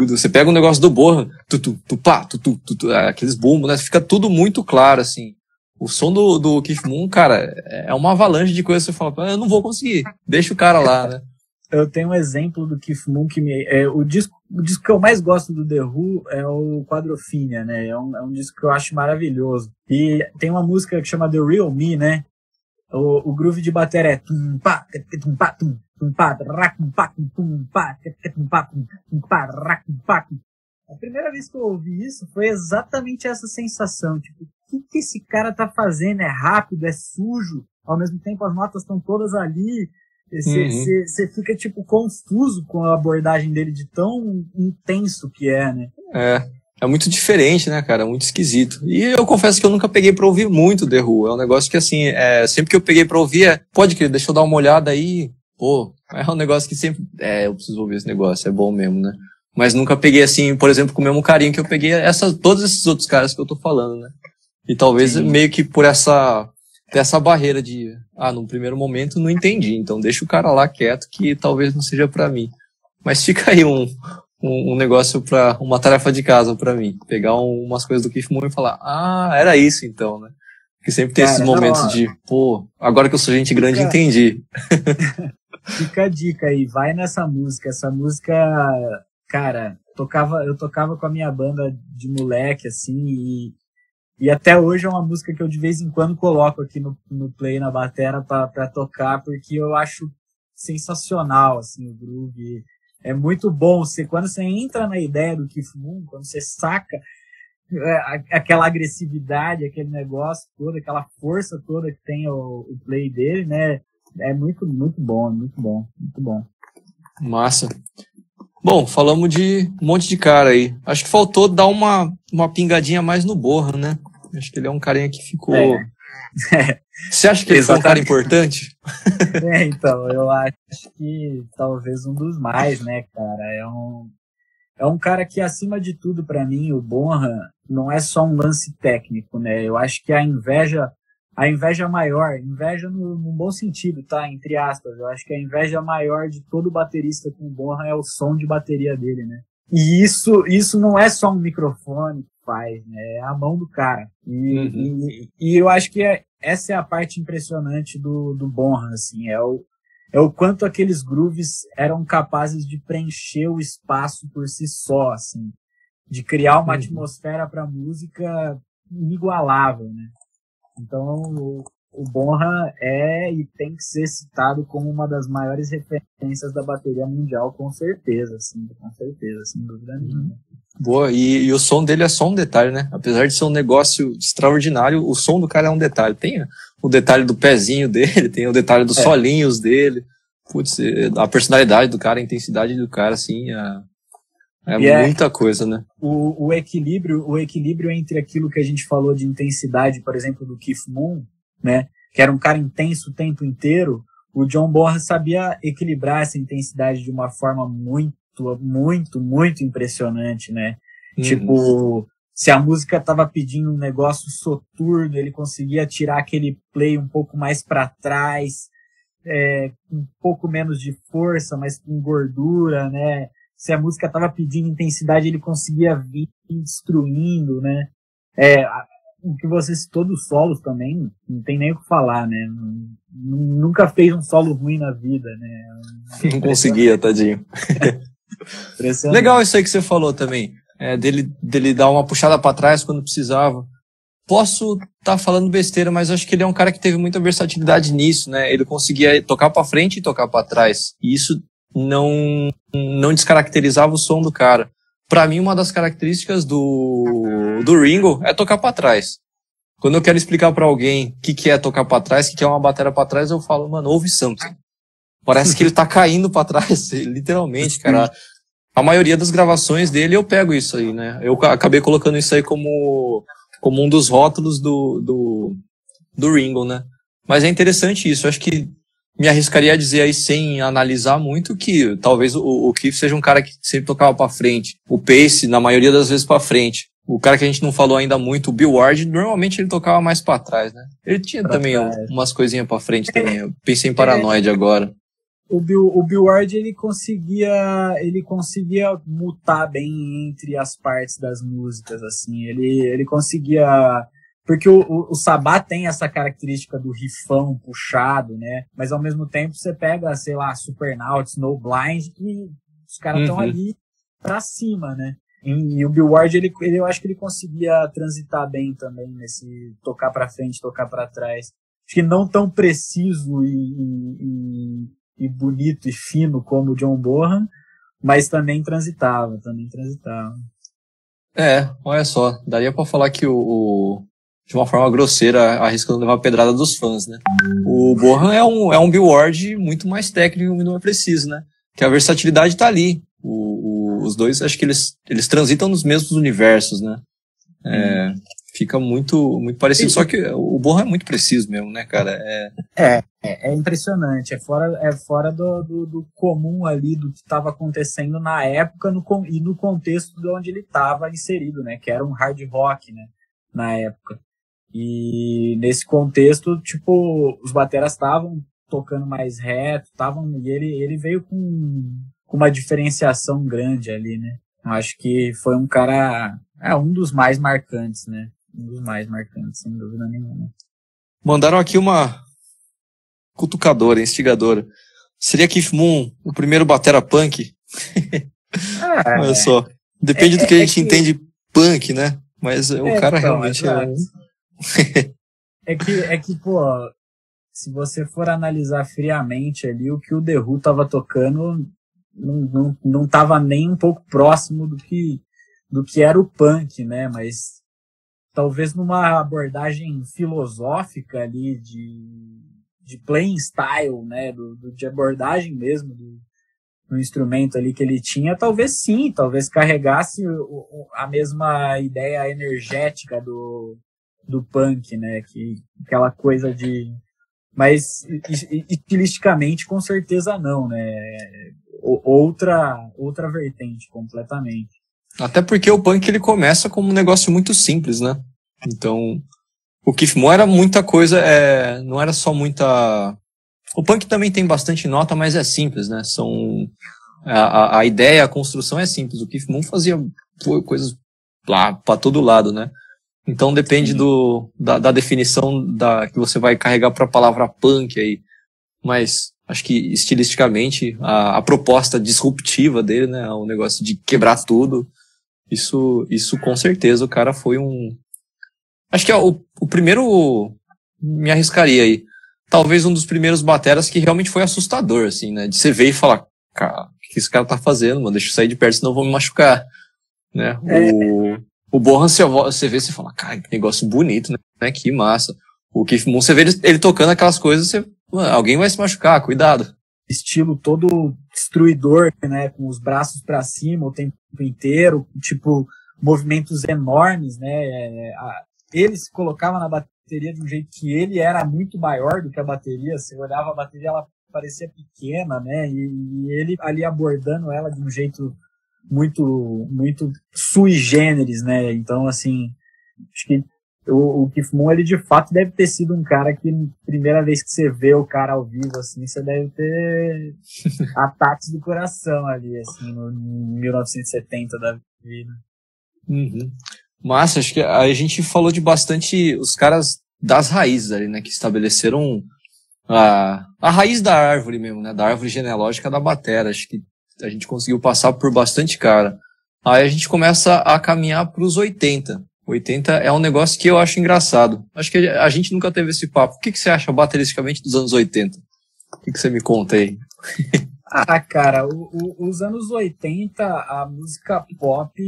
Você pega um negócio do Borra, tu, tu, tu, pá, tu, tu, tu, tu, é, aqueles bumbos, né? Fica tudo muito claro, assim. O som do, do Keith Moon, cara, é uma avalanche de coisas você fala, ah, eu não vou conseguir, deixa o cara lá, né? Eu tenho um exemplo do Keith Moon que me. É, o, disco, o disco que eu mais gosto do The Who é o Quadrophenia, né? É um, é um disco que eu acho maravilhoso. E tem uma música que chama The Real Me, né? O, o groove de bateria é tum tum tum, tum tum tum tum tum tum. A primeira vez que eu ouvi isso foi exatamente essa sensação, tipo, o que, que esse cara tá fazendo? É rápido, é sujo, ao mesmo tempo as notas estão todas ali, você uhum. fica, tipo, confuso com a abordagem dele de tão intenso que é, né? É. É muito diferente, né, cara? Muito esquisito. E eu confesso que eu nunca peguei pra ouvir muito The Who. É um negócio que, assim, é, sempre que eu peguei pra ouvir, é, pode querer, deixa eu dar uma olhada aí. Pô, é um negócio que sempre. É, eu preciso ouvir esse negócio, é bom mesmo, né? Mas nunca peguei assim, por exemplo, com o mesmo carinho que eu peguei essas, todos esses outros caras que eu tô falando, né? E talvez Sim. meio que por essa, essa barreira de, ah, num primeiro momento não entendi, então deixa o cara lá quieto que talvez não seja para mim. Mas fica aí um, um, um negócio para uma tarefa de casa para mim, pegar um, umas coisas do Keith Moon e falar, ah, era isso então, né? Que sempre tem cara, esses momentos não, de, pô, agora que eu sou gente grande, fica, entendi. fica a dica aí, vai nessa música. Essa música, cara, tocava, eu tocava com a minha banda de moleque, assim, e, e até hoje é uma música que eu de vez em quando coloco aqui no, no play, na batera, para tocar, porque eu acho sensacional, assim, o groove. É muito bom. Você, quando você entra na ideia do Keith Moon, quando você saca é, aquela agressividade, aquele negócio todo, aquela força toda que tem o, o play dele, né? É muito, muito bom, muito bom, muito bom. Massa. Bom, falamos de um monte de cara aí. Acho que faltou dar uma, uma pingadinha mais no Borra, né? Acho que ele é um carinha que ficou. É. Você acha que ele foi um cara importante? É, então, eu acho que talvez um dos mais, né, cara? É um, é um cara que, acima de tudo, para mim, o Bonham, não é só um lance técnico, né? Eu acho que a inveja, a inveja maior, inveja no, no bom sentido, tá? Entre aspas. Eu acho que a inveja maior de todo baterista com o Bonham é o som de bateria dele, né? E isso, isso não é só um microfone que faz, né? É a mão do cara. E, uhum. e, e, eu acho que é, essa é a parte impressionante do, do Bonham, assim. É o, é o quanto aqueles grooves eram capazes de preencher o espaço por si só, assim de criar uma uhum. atmosfera para música inigualável, né? Então, o, Bonham é e tem que ser citado como uma das maiores referências da bateria mundial, com certeza, sim, com certeza, sem dúvida uhum. nenhuma. Boa, e, e, o som dele é só um detalhe, né? Apesar de ser um negócio extraordinário, o som do cara é um detalhe. Tem o detalhe do pezinho dele, tem o detalhe dos é. solinhos dele. Putz, a personalidade do cara, a intensidade do cara, assim, a, é e muita é, coisa, né? O, o, equilíbrio, o equilíbrio entre aquilo que a gente falou de intensidade, por exemplo, do Keith Moon, né? Que era um cara intenso o tempo inteiro. O John Bonham sabia equilibrar essa intensidade de uma forma muito, muito, muito impressionante, né? Uhum. Tipo, se a música tava pedindo um negócio soturno, ele conseguia tirar aquele play um pouco mais para trás, é, um pouco menos de força, mas com gordura, né? se a música estava pedindo intensidade, ele conseguia vir destruindo, né? É, o que você citou dos solos também, não tem nem o que falar, né? Nunca fez um solo ruim na vida, né? Não conseguia, tadinho. Legal isso aí que você falou também, é, dele, dele dar uma puxada para trás quando precisava. Posso estar tá falando besteira, mas acho que ele é um cara que teve muita versatilidade nisso, né? Ele conseguia tocar para frente e tocar para trás. E isso não, não descaracterizava o som do cara. Para mim, uma das características do, do Ringo é tocar para trás. Quando eu quero explicar para alguém o que, que é tocar para trás, o que, que é uma bateria para trás, eu falo, mano, ouve something. Parece que ele tá caindo para trás, literalmente, cara. A maioria das gravações dele eu pego isso aí, né? Eu acabei colocando isso aí como, como um dos rótulos do, do, do Ringo, né? Mas é interessante isso. Eu acho que me arriscaria a dizer aí sem analisar muito que talvez o, o seja um cara que sempre tocava para frente. O Pace, na maioria das vezes para frente. O cara que a gente não falou ainda muito, o Bill Ward, normalmente ele tocava mais para trás, né? Ele tinha pra também trás. umas coisinhas para frente também. Eu pensei em Paranoid é. agora. O Bill, o Bill Ward ele conseguia ele conseguia mutar bem entre as partes das músicas assim ele ele conseguia porque o, o, o, Sabá tem essa característica do rifão puxado, né? Mas ao mesmo tempo você pega, sei lá, Supernauts, No Blind, que os caras estão uhum. ali pra cima, né? E, e, o Bill Ward, ele, ele, eu acho que ele conseguia transitar bem também nesse tocar para frente, tocar para trás. Acho que não tão preciso e, e, e, bonito e fino como o John Bohan, mas também transitava, também transitava. É, olha só, daria para falar que o, de uma forma grosseira, arriscando levar a pedrada dos fãs, né? O Bohan é um, é um Ward muito mais técnico e muito mais preciso, né? Que a versatilidade tá ali. O, o, os dois, acho que eles, eles transitam nos mesmos universos, né? É, Fica muito, muito parecido, só que o Borra é muito preciso mesmo, né, cara? É, é, é, é impressionante, é fora, é fora do, do, do comum ali, do que estava acontecendo na época no, e no contexto de onde ele estava inserido, né, que era um hard rock, né, na época. E nesse contexto, tipo, os bateras estavam tocando mais reto, estavam e ele ele veio com, com uma diferenciação grande ali, né? Eu acho que foi um cara, é um dos mais marcantes, né? Um dos mais marcantes, sem dúvida nenhuma. Mandaram aqui uma cutucadora, instigadora. Seria Keith Moon o primeiro batera punk? É, Olha só. Depende é, do que a é gente é que... entende punk, né? Mas o é, cara então, realmente é. é que, é que, pô, se você for analisar friamente ali, o que o The Who tava tocando não, não, não tava nem um pouco próximo do que, do que era o punk, né? Mas talvez numa abordagem filosófica ali de, de playing style, né? Do, do de abordagem mesmo do, do instrumento ali que ele tinha, talvez sim, talvez carregasse a mesma ideia energética do, do punk, né? Que, aquela coisa de. Mas estilisticamente, com certeza não, né? Outra, outra vertente completamente. Até porque o punk ele começa como um negócio muito simples, né? Então, o Keith Moon era muita coisa, é, não era só muita. O punk também tem bastante nota, mas é simples, né? São a, a ideia, a construção é simples. O Keith Moon fazia coisas lá para todo lado, né? Então depende do, da, da, definição da, que você vai carregar para a palavra punk aí. Mas acho que estilisticamente a, a proposta disruptiva dele, né, o negócio de quebrar tudo, isso, isso com certeza o cara foi um. Acho que é o, o primeiro. Me arriscaria aí. Talvez um dos primeiros bateras que realmente foi assustador, assim, né? De você ver e falar, cara, o que esse cara tá fazendo, mano? Deixa eu sair de perto, senão eu vou me machucar. Né? É. O, o Bohan, você, você vê, você fala, cara, que negócio bonito, né? Que massa. O Keith Moon, você vê ele, ele tocando aquelas coisas, você, mano, alguém vai se machucar, cuidado. Estilo todo destruidor, né? Com os braços para cima o tempo inteiro, tipo, movimentos enormes, né? É, ele se colocava na bateria de um jeito que ele era muito maior do que a bateria. Você olhava a bateria, ela parecia pequena, né? E ele ali abordando ela de um jeito muito muito sui generis, né? Então, assim, acho que o, o Keith Moon, ele de fato deve ter sido um cara que, primeira vez que você vê o cara ao vivo, assim, você deve ter ataques do coração ali, assim, no, no 1970 da vida. Uhum. Massa, acho que a gente falou de bastante os caras das raízes ali, né, que estabeleceram a, a raiz da árvore mesmo, né, da árvore genealógica da batera. Acho que a gente conseguiu passar por bastante cara. Aí a gente começa a caminhar para os 80. 80 é um negócio que eu acho engraçado. Acho que a gente nunca teve esse papo. O que, que você acha bateristicamente dos anos 80? O que, que você me conta aí? Ah, cara, o, o, os anos 80, a música pop,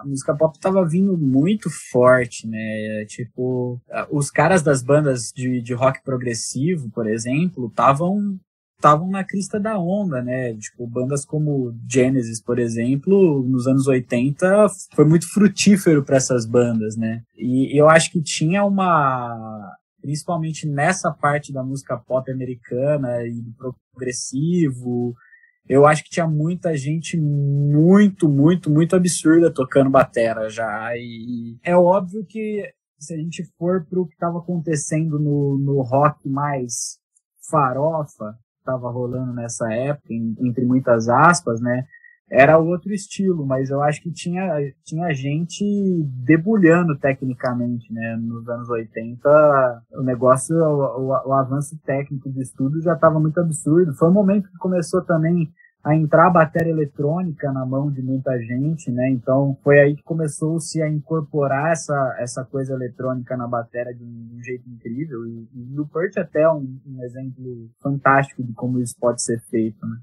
a música pop tava vindo muito forte, né? Tipo, os caras das bandas de, de rock progressivo, por exemplo, estavam estavam na crista da onda, né? Tipo, bandas como Genesis, por exemplo, nos anos 80 foi muito frutífero para essas bandas, né? E eu acho que tinha uma principalmente nessa parte da música pop americana e progressivo, eu acho que tinha muita gente muito, muito, muito absurda tocando batera já. E é óbvio que se a gente for pro que estava acontecendo no, no rock mais farofa, estava rolando nessa época, entre muitas aspas, né? Era outro estilo, mas eu acho que tinha, tinha gente debulhando tecnicamente, né? Nos anos 80, o negócio, o, o, o avanço técnico de estudo já estava muito absurdo. Foi um momento que começou também a entrar a bateria eletrônica na mão de muita gente, né? Então foi aí que começou-se a incorporar essa, essa coisa eletrônica na bateria de um, de um jeito incrível. E, e Pert é até um, um, exemplo fantástico de como isso pode ser feito, né?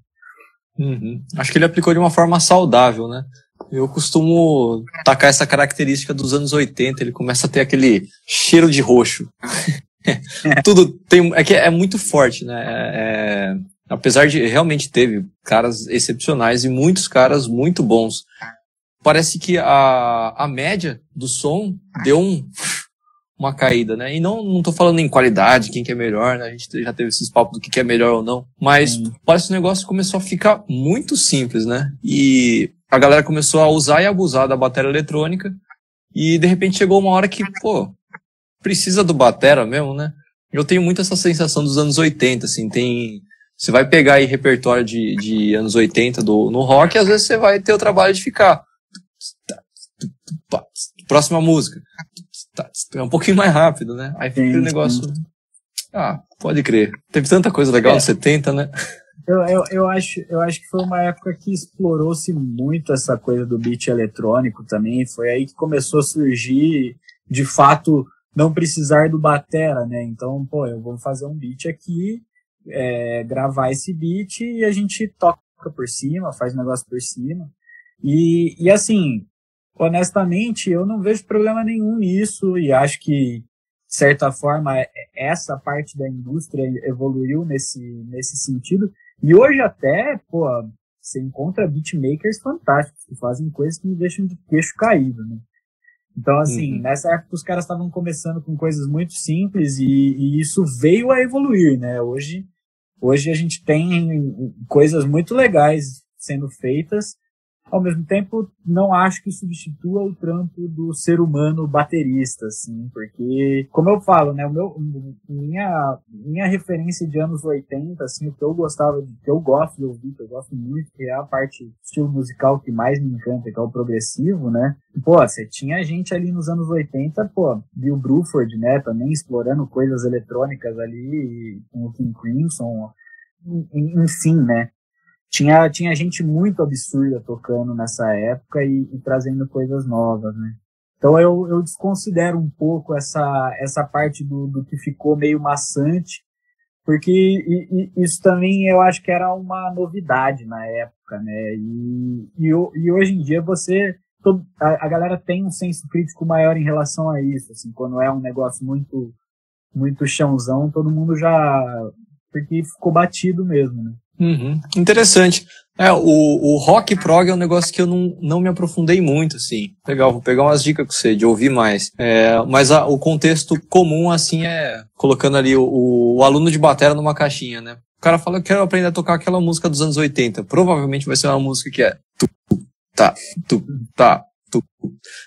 Uhum. Acho que ele aplicou de uma forma saudável, né? Eu costumo tacar essa característica dos anos 80, ele começa a ter aquele cheiro de roxo. Tudo tem, é que é muito forte, né? É, é apesar de realmente teve caras excepcionais e muitos caras muito bons. parece que a, a média do som deu um, uma caída, né? E não, não tô falando em qualidade, quem que é melhor, né? A gente já teve esses papos do que, que é melhor ou não. Mas hum. parece que o negócio começou a ficar muito simples, né? E a galera começou a usar e abusar da bateria eletrônica. E de repente chegou uma hora que, pô, precisa do batera mesmo, né? Eu tenho muito essa sensação dos anos 80, assim, tem... Você vai pegar aí repertório de, de anos 80 do, no rock e às vezes você vai ter o trabalho de ficar... Próxima música. É um pouquinho mais rápido, né? Aí fica aquele negócio... Ah, pode crer. Teve tanta coisa legal é. nos 70, né? Eu, eu, eu, acho, eu acho que foi uma época que explorou-se muito essa coisa do beat eletrônico também. Foi aí que começou a surgir, de fato, não precisar do batera, né? Então, pô, eu vou fazer um beat aqui, é, gravar esse beat e a gente toca por cima, faz um negócio por cima. E, e assim, honestamente, eu não vejo problema nenhum nisso e acho que, de certa forma, é, essa parte da indústria evoluiu nesse, nesse sentido. E hoje até, pô, você encontra beatmakers fantásticos que fazem coisas que me deixam de queixo caído, né? Então, assim, uhum. nessa época os caras estavam começando com coisas muito simples e, e, isso veio a evoluir, né? Hoje, hoje a gente tem coisas muito legais sendo feitas ao mesmo tempo, não acho que substitua o trampo do ser humano baterista, assim, porque, como eu falo, né, o meu, minha, minha referência de anos 80, assim, o que eu gostava, de, que eu gosto de ouvir, que eu gosto muito, que é a parte estilo musical que mais me encanta, que é o progressivo, né, pô, você tinha gente ali nos anos 80, pô, Bill Bruford, né, também explorando coisas eletrônicas ali, com o King Crimson, enfim, né, tinha, tinha gente muito absurda tocando nessa época e, e trazendo coisas novas, né? Então eu, eu desconsidero um pouco essa, essa parte do, do que ficou meio maçante, porque e, e isso também eu acho que era uma novidade na época, né? E, e, e hoje em dia você a, a, galera tem um senso crítico maior em relação a isso, assim, quando é um negócio muito muito chãozão, todo mundo já porque ficou batido mesmo, né? Uhum. Interessante. É, o, o rock prog é um negócio que eu não, não me aprofundei muito, assim. Legal, vou pegar umas dicas com você, de ouvir mais. É, mas a, o contexto comum, assim, é colocando ali o, o, aluno de bateria numa caixinha, né? O cara fala, eu quero aprender a tocar aquela música dos anos 80. Provavelmente vai ser uma música que é tu, tá, tu, tá, tu.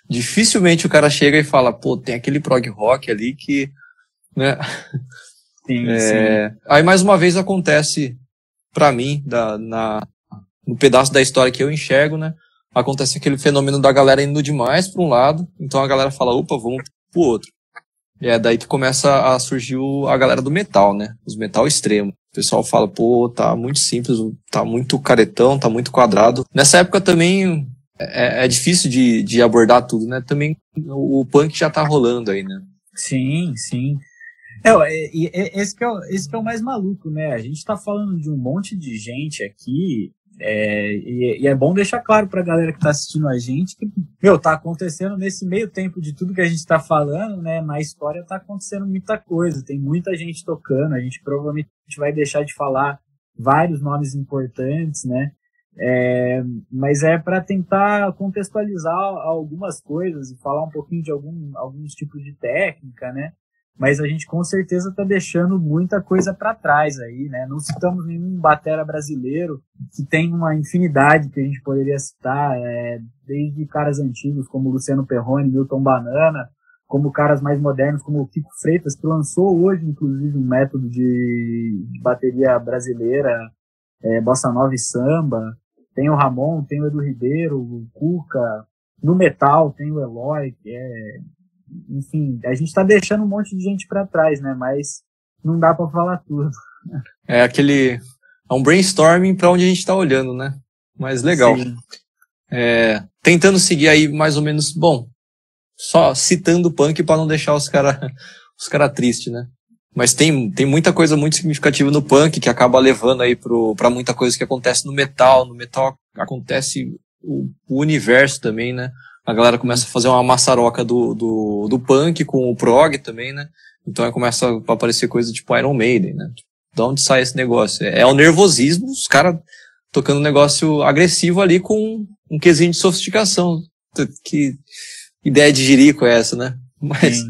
Dificilmente o cara chega e fala, pô, tem aquele prog rock ali que, né? Sim, é, sim. Aí mais uma vez acontece para mim, da, na, no pedaço da história que eu enxergo, né? Acontece aquele fenômeno da galera indo demais para um lado, então a galera fala, opa, vamos pro outro. E é daí que começa a surgir o, a galera do metal, né? Os metal extremo. O pessoal fala, pô, tá muito simples, tá muito caretão, tá muito quadrado. Nessa época também é, é difícil de, de abordar tudo, né? Também o, o punk já tá rolando aí, né? Sim, sim. É, e, esse, que é, o, esse que é o mais maluco, né? A gente tá falando de um monte de gente aqui, é, e, e, é bom deixar claro pra galera que tá assistindo a gente que, meu, tá acontecendo nesse meio tempo de tudo que a gente tá falando, né? Na história tá acontecendo muita coisa, tem muita gente tocando, a gente provavelmente vai deixar de falar vários nomes importantes, né? É, mas é para tentar contextualizar algumas coisas e falar um pouquinho de algum, alguns tipos de técnica, né? Mas a gente com certeza está deixando muita coisa para trás aí, né? Não citamos nenhum batera brasileiro que tem uma infinidade que a gente poderia citar, é, desde caras antigos como Luciano Perrone, Milton Banana, como caras mais modernos como o Kiko Freitas, que lançou hoje, inclusive, um método de, de bateria brasileira, é, bossa nova e samba. Tem o Ramon, tem o Edu Ribeiro, o Cuca. No metal tem o Eloy, que é enfim, a gente está deixando um monte de gente para trás, né? Mas não dá para falar tudo. É aquele é um brainstorming para onde a gente está olhando, né? Mas legal. É, tentando seguir aí mais ou menos, bom, só citando o punk para não deixar os cara os cara tristes, né? Mas tem, tem muita coisa muito significativa no punk que acaba levando aí para muita coisa que acontece no metal. No metal acontece o, o universo também, né? A galera começa a fazer uma maçaroca do, do, do punk com o prog também, né? Então aí começa a aparecer coisa tipo Iron Maiden, né? De onde sai esse negócio? É, é o nervosismo, os caras tocando um negócio agressivo ali com um quesinho de sofisticação. Que ideia de jirico é essa, né? Mas, Sim.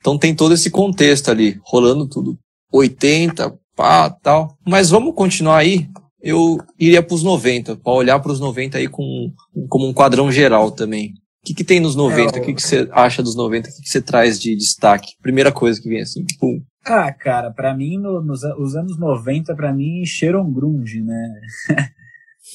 então tem todo esse contexto ali, rolando tudo 80, pá, tal. Mas vamos continuar aí. Eu iria para os 90, para olhar para os 90 aí com, como um quadrão geral também. O que, que tem nos 90? É, o que, que você acha dos 90? O que, que você traz de destaque? Primeira coisa que vem assim, pum. Ah, cara, para mim, no, nos os anos 90, para mim, encheram grunge, né?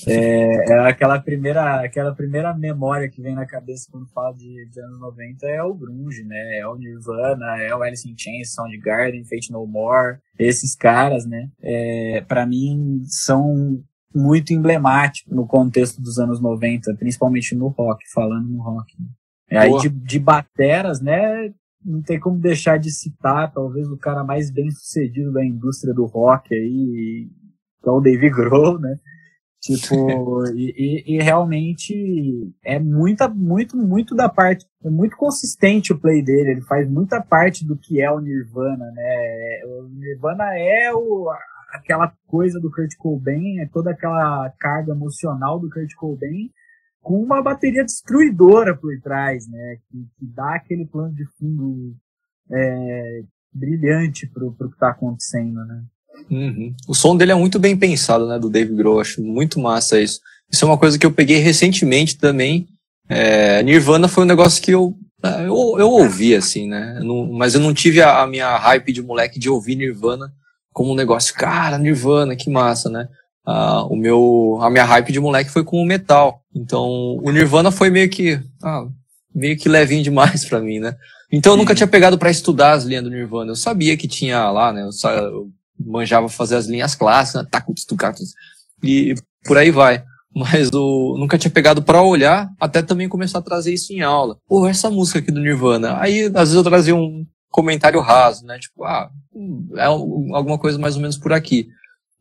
É, é, aquela primeira aquela primeira memória que vem na cabeça quando fala de, de anos 90 é o grunge, né? É o Nirvana, é o Alice in Chains, Soundgarden, Fate No More, esses caras, né? É, para mim são muito emblemáticos no contexto dos anos 90, principalmente no rock, falando no rock. Né? Aí de, de bateras, né? Não tem como deixar de citar, talvez o cara mais bem sucedido da indústria do rock aí, que é o Dave Grohl, né? Tipo, e, e, e, realmente é muita, muito, muito da parte, é muito consistente o play dele, ele faz muita parte do que é o Nirvana, né? O Nirvana é o, aquela coisa do Kurt Cobain, é toda aquela carga emocional do Kurt Cobain, com uma bateria destruidora por trás, né? Que, que dá aquele plano de fundo é, brilhante pro, pro que tá acontecendo, né? Uhum. O som dele é muito bem pensado, né, do Dave Grohl, acho muito massa isso. Isso é uma coisa que eu peguei recentemente também. É, Nirvana foi um negócio que eu, é, eu, eu ouvi, assim, né, não, mas eu não tive a, a, minha hype de moleque de ouvir Nirvana como um negócio, cara, Nirvana, que massa, né. Ah, o meu, a minha hype de moleque foi com o metal. Então, o Nirvana foi meio que, ah, meio que levinho demais para mim, né. Então eu nunca tinha pegado para estudar as linhas do Nirvana. Eu sabia que tinha lá, né? Eu, eu manjava fazer as linhas clássicas, né? e por aí vai. Mas o, nunca tinha pegado para olhar, até também começar a trazer isso em aula. Pô, essa música aqui do Nirvana. Aí, às vezes eu trazia um comentário raso, né? Tipo, ah, é alguma coisa mais ou menos por aqui.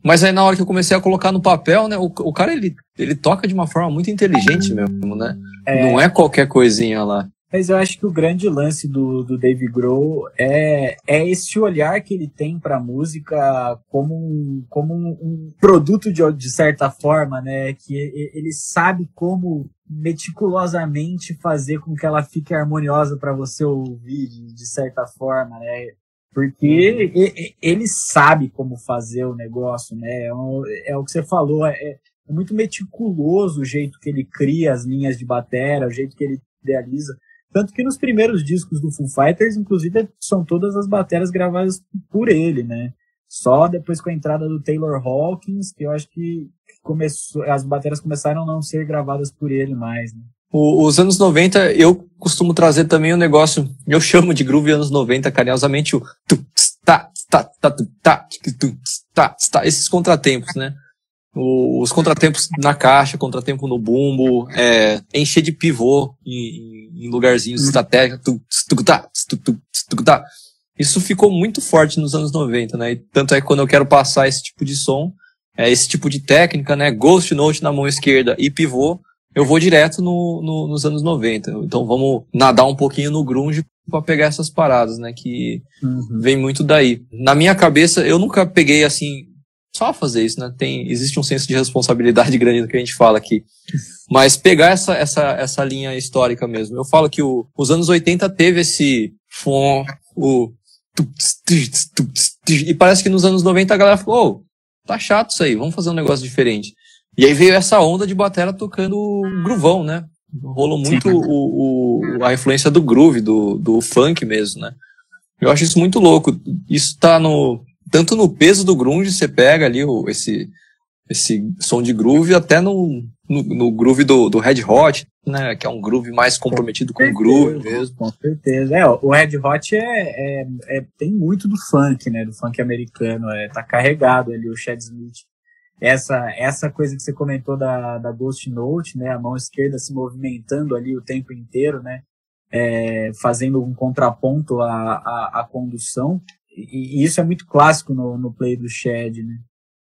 Mas aí na hora que eu comecei a colocar no papel, né, o, o cara ele, ele toca de uma forma muito inteligente mesmo, né? É... Não é qualquer coisinha lá. Mas eu acho que o grande lance do, do Dave Grohl é, é esse olhar que ele tem para a música como um, como um, um, produto de, de certa forma, né? Que ele sabe como meticulosamente fazer com que ela fique harmoniosa para você ouvir de, de, certa forma, né? Porque ele sabe como fazer o negócio, né? É, um, é o que você falou, é, é muito meticuloso o jeito que ele cria as linhas de bateria, o jeito que ele idealiza. Tanto que nos primeiros discos do Foo Fighters, inclusive, são todas as baterias gravadas por ele, né? Só depois com a entrada do Taylor Hawkins, que eu acho que começou, as baterias começaram a não ser gravadas por ele mais, né? os anos 90, eu costumo trazer também um negócio, eu chamo de groove anos 90 carinhosamente o tá, tá, tá, tá, tá, tá, esses contratempos, né? Os contratempos na caixa, contratempo no bumbo, é, encher de pivô em, em lugarzinhos estratégicos. Isso ficou muito forte nos anos 90, né? E tanto é que quando eu quero passar esse tipo de som, é, esse tipo de técnica, né? Ghost Note na mão esquerda e pivô, eu vou direto no, no, nos anos 90. Então vamos nadar um pouquinho no grunge para pegar essas paradas, né? Que uhum. vem muito daí. Na minha cabeça, eu nunca peguei assim só fazer isso, né? Tem, existe um senso de responsabilidade grande no que a gente fala aqui. Mas pegar essa, essa, essa linha histórica mesmo. Eu falo que o, os anos 80 teve esse o e parece que nos anos 90 a galera falou, oh, tá chato isso aí, vamos fazer um negócio diferente. E aí veio essa onda de batera tocando gruvão, né? Rolou muito o, o, a influência do groove, do, do funk mesmo, né? Eu acho isso muito louco. Isso tá no, tanto no peso do grunge, você pega ali o, esse, esse som de groove, até no, no, no, groove do, do Red Hot, né? Que é um groove mais comprometido com, com groove mesmo. Com certeza. É, o Red Hot é, é, é, tem muito do funk, né? Do funk americano. É, tá carregado ali o Chad Smith. Essa, essa coisa que você comentou da, da Ghost Note, né? A mão esquerda se movimentando ali o tempo inteiro, né? É, fazendo um contraponto à, à, à condução e, isso é muito clássico no, no play do Shed, né?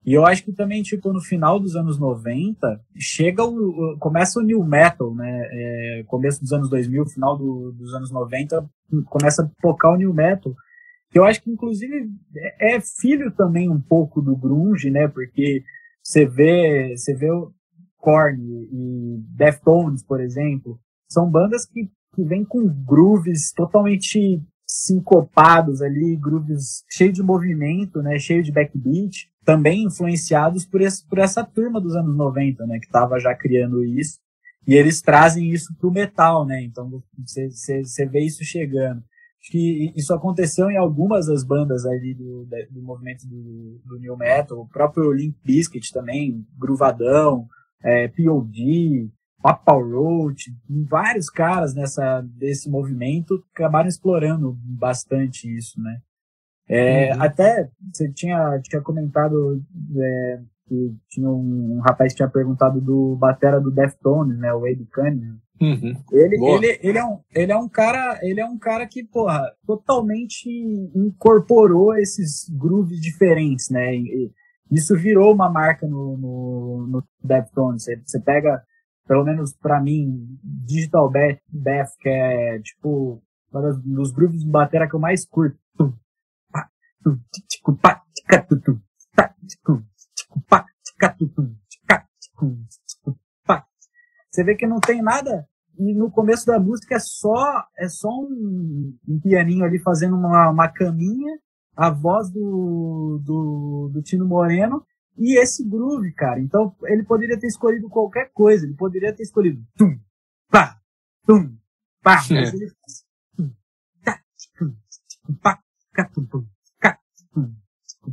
E eu acho que também, tipo, no final dos anos 90, chega o, começa o new metal, né? É, começo dos anos 2000, final do, dos anos 90, começa a tocar o new metal. Que eu acho que, inclusive, é, é filho também um pouco do grunge, né? Porque você vê, você vê Korn e Deftones, por exemplo, são bandas que, que vêm com grooves totalmente sincopados ali, grooves cheios de movimento, né, cheio de backbeat, também influenciados por, esse, por essa turma dos anos 90, né, que estava já criando isso. E eles trazem isso pro metal, né? Então você vê isso chegando. Acho que isso aconteceu em algumas das bandas ali do, do movimento do, do New Metal, o próprio Limp Bizkit também, Gruvadão, é, POD, Papa Roach, vários caras nessa desse movimento acabaram explorando bastante isso, né? É, uhum. Até você tinha, tinha comentado é, que tinha um, um, rapaz que tinha perguntado do batera do Deftones, né, o Wade Cunningham. Uhum. Ele, ele, ele, é um, ele é um cara, ele é um cara que, porra, totalmente incorporou esses grooves diferentes, né? E, isso virou uma marca no, no, no Deftones. Você, você pega, pelo menos para mim, Digital Death, Death, que é tipo um dos grooves de batera que eu mais curto. Você vê que não tem nada e no começo da música é só é só um, um pianinho ali fazendo uma, uma caminha, a voz do, do, do Tino Moreno e esse groove, cara. Então ele poderia ter escolhido qualquer coisa, ele poderia ter escolhido tum, pá, tum, pá, é. mas ele faz tum, tá, tum, pá, tum, tum,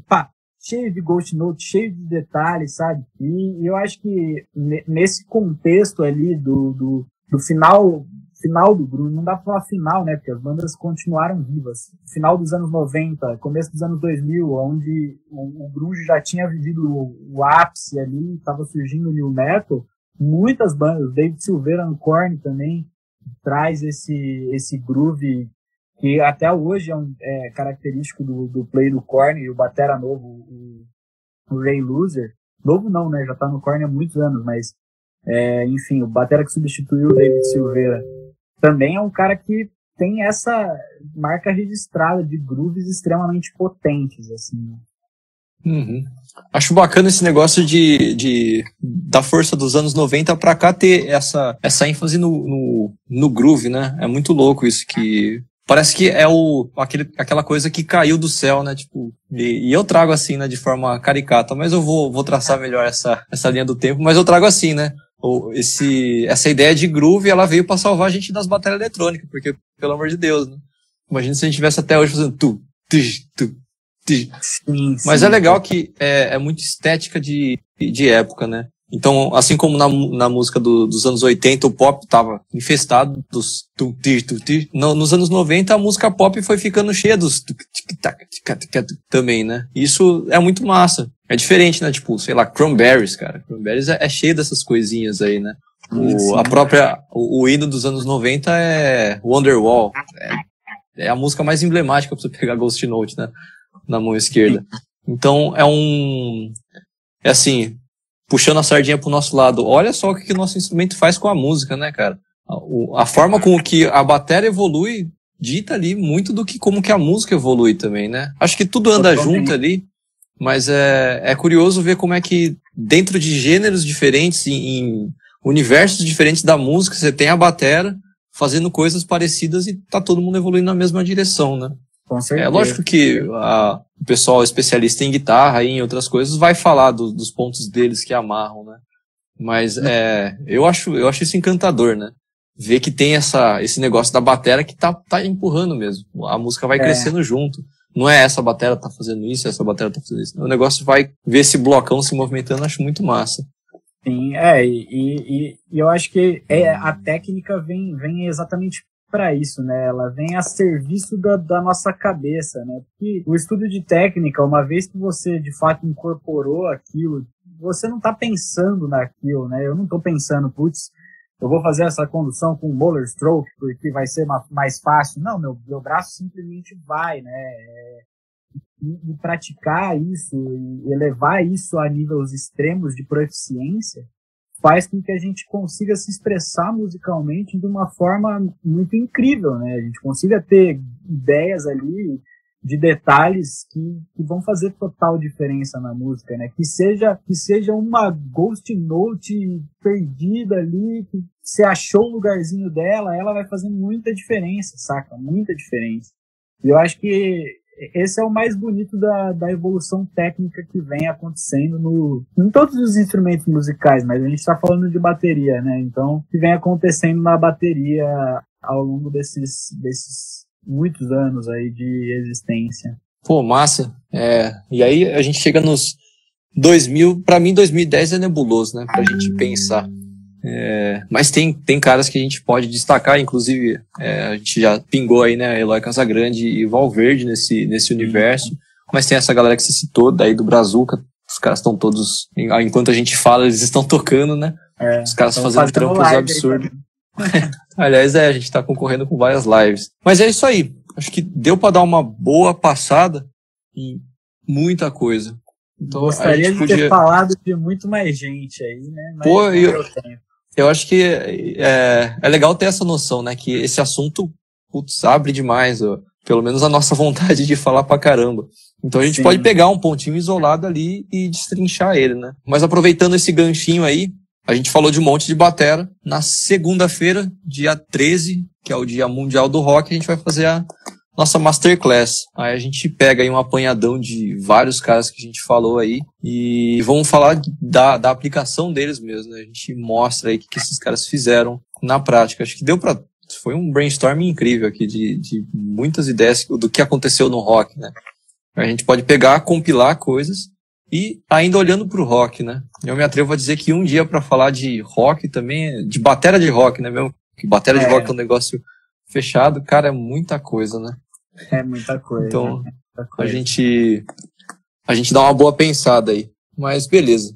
pá, cheio de ghost note, cheio de detalhes, sabe? E, e eu acho que nesse contexto ali do, do, do final final do grunge, não dá pra falar final, né, porque as bandas continuaram vivas. Final dos anos 90, começo dos anos 2000, onde o, o grunge já tinha vivido o, o ápice ali, estava surgindo o new metal, muitas bandas, David Silveira no Korn também, traz esse, esse groove que até hoje é, um, é característico do, do play do Korn e o batera novo, o, o Ray Loser. Novo não, né? Já tá no Korn há muitos anos, mas é, enfim, o batera que substituiu o David Silveira também é um cara que tem essa marca registrada de grooves extremamente potentes, assim. Né? Uhum. Acho bacana esse negócio de, de da força dos anos 90 para cá ter essa, essa ênfase no, no, no, groove, né? É muito louco isso que parece que é o aquele, aquela coisa que caiu do céu, né? Tipo, e, e, eu trago assim, né, de forma caricata, mas eu vou, vou traçar melhor essa, essa linha do tempo, mas eu trago assim, né? Esse, essa ideia de groove, ela veio para salvar a gente das batalhas eletrônicas, porque, pelo amor de Deus, né? Imagina se a gente tivesse até hoje fazendo tu, tu, tu, tu. Sim, Mas sim, é legal que é, é muito estética de, de época, né? Então, assim como na, na música do, dos anos 80, o pop tava infestado dos tutir, tutir, no, nos anos 90 a música pop foi ficando cheia dos também, né? Isso é muito massa. É diferente, né? Tipo, sei lá, Cranberries, cara. Cranberries é, é cheio dessas coisinhas aí, né? O, a própria, o, o, hino dos anos 90 é Wonderwall. É, é a música mais emblemática pra você pegar Ghost Note, né? Na mão esquerda. Então, é um, é assim, puxando a sardinha pro nosso lado. Olha só o que, que o nosso instrumento faz com a música, né, cara? A, a forma com que a bateria evolui dita ali muito do que como que a música evolui também, né? Acho que tudo anda junto ali, mas é, é curioso ver como é que dentro de gêneros diferentes, em, em universos diferentes da música, você tem a bateria fazendo coisas parecidas e tá todo mundo evoluindo na mesma direção, né? Com certeza. É lógico que a, o pessoal especialista em guitarra e em outras coisas vai falar do, dos pontos deles que amarram, né? Mas é, eu acho, eu acho isso encantador, né? Ver que tem essa, esse negócio da bateria que tá, tá empurrando mesmo. A música vai é. crescendo junto. Não é essa bateria tá fazendo isso, essa bateria tá fazendo isso. O negócio vai ver esse blocão se movimentando, acho muito massa. Sim, é, e, e, e eu acho que é, a técnica vem, vem exatamente para isso, né? Ela vem a serviço da, da, nossa cabeça, né? Porque o estudo de técnica, uma vez que você de fato incorporou aquilo, você não está pensando naquilo, né? Eu não estou pensando, putz, eu vou fazer essa condução com roller stroke porque vai ser mais fácil. Não, meu, meu braço simplesmente vai, né? E, e praticar isso, e elevar isso a níveis extremos de proficiência, faz com que a gente consiga se expressar musicalmente de uma forma muito incrível, né? A gente consiga ter ideias ali de detalhes que, que vão fazer total diferença na música, né? Que seja, que seja uma ghost note perdida ali, que você achou o lugarzinho dela, ela vai fazer muita diferença, saca? Muita diferença. E eu acho que esse é o mais bonito da, da evolução técnica que vem acontecendo no, em todos os instrumentos musicais, mas a gente está falando de bateria, né? Então, que vem acontecendo na bateria ao longo desses, desses muitos anos aí de existência. Pô, massa. É, e aí a gente chega nos 2000, para mim 2010 é nebuloso, né? Pra gente pensar. É, mas tem, tem caras que a gente pode destacar, inclusive é, a gente já pingou aí, né, Eloy Casagrande e Valverde nesse, nesse universo, mas tem essa galera que você citou, daí do Brazuca, os caras estão todos, enquanto a gente fala, eles estão tocando, né? É, os caras fazendo trampos absurdos. Aliás, é, a gente tá concorrendo com várias lives. Mas é isso aí. Acho que deu para dar uma boa passada em muita coisa. Então, Gostaria de podia... ter falado de muito mais gente aí, né? Mas Pô, eu, eu acho que é, é legal ter essa noção, né? Que esse assunto, putz, abre demais, ó, pelo menos a nossa vontade de falar pra caramba. Então a gente Sim. pode pegar um pontinho isolado ali e destrinchar ele, né? Mas aproveitando esse ganchinho aí, a gente falou de um monte de batera. Na segunda-feira, dia 13, que é o dia mundial do rock, a gente vai fazer a nossa masterclass. Aí a gente pega aí um apanhadão de vários caras que a gente falou aí e vamos falar da, da aplicação deles mesmo, né? A gente mostra aí o que, que esses caras fizeram na prática. Acho que deu para foi um brainstorming incrível aqui de, de muitas ideias do que aconteceu no rock, né? A gente pode pegar, compilar coisas e ainda olhando para o rock, né? Eu me atrevo a dizer que um dia para falar de rock também, de bateria de rock, né? Mesmo que bateria é. de rock é um negócio fechado, cara, é muita coisa, né? É muita coisa. Então, né? muita coisa. a gente a gente dá uma boa pensada aí. Mas beleza.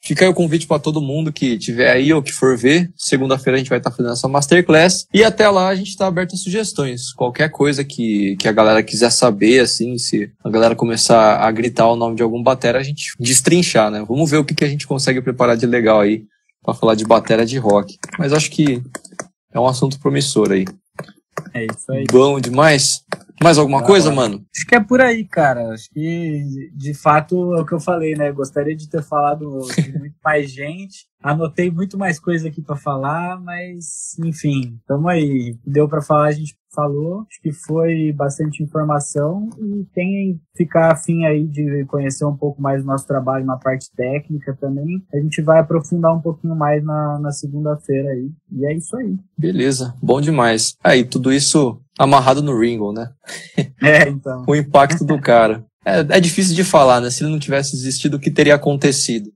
Fica aí o convite para todo mundo que tiver aí ou que for ver. Segunda-feira a gente vai estar tá fazendo essa masterclass. E até lá a gente está aberto a sugestões. Qualquer coisa que, que a galera quiser saber, assim, se a galera começar a gritar o nome de algum batera, a gente destrinchar, né? Vamos ver o que, que a gente consegue preparar de legal aí para falar de batera de rock. Mas acho que é um assunto promissor aí. É isso aí. Bom demais. Mais alguma coisa, mano? Acho que é por aí, cara. Acho que, de fato, é o que eu falei, né? Gostaria de ter falado de muito mais gente. Anotei muito mais coisa aqui para falar, mas, enfim, tamo aí. Deu para falar, a gente falou. Acho que foi bastante informação e quem ficar afim aí de conhecer um pouco mais do nosso trabalho na parte técnica também, a gente vai aprofundar um pouquinho mais na, na segunda-feira aí. E é isso aí. Beleza, bom demais. Aí, tudo isso amarrado no Ringo, né? É, então. o impacto do cara. É, é, difícil de falar, né? Se ele não tivesse existido, o que teria acontecido?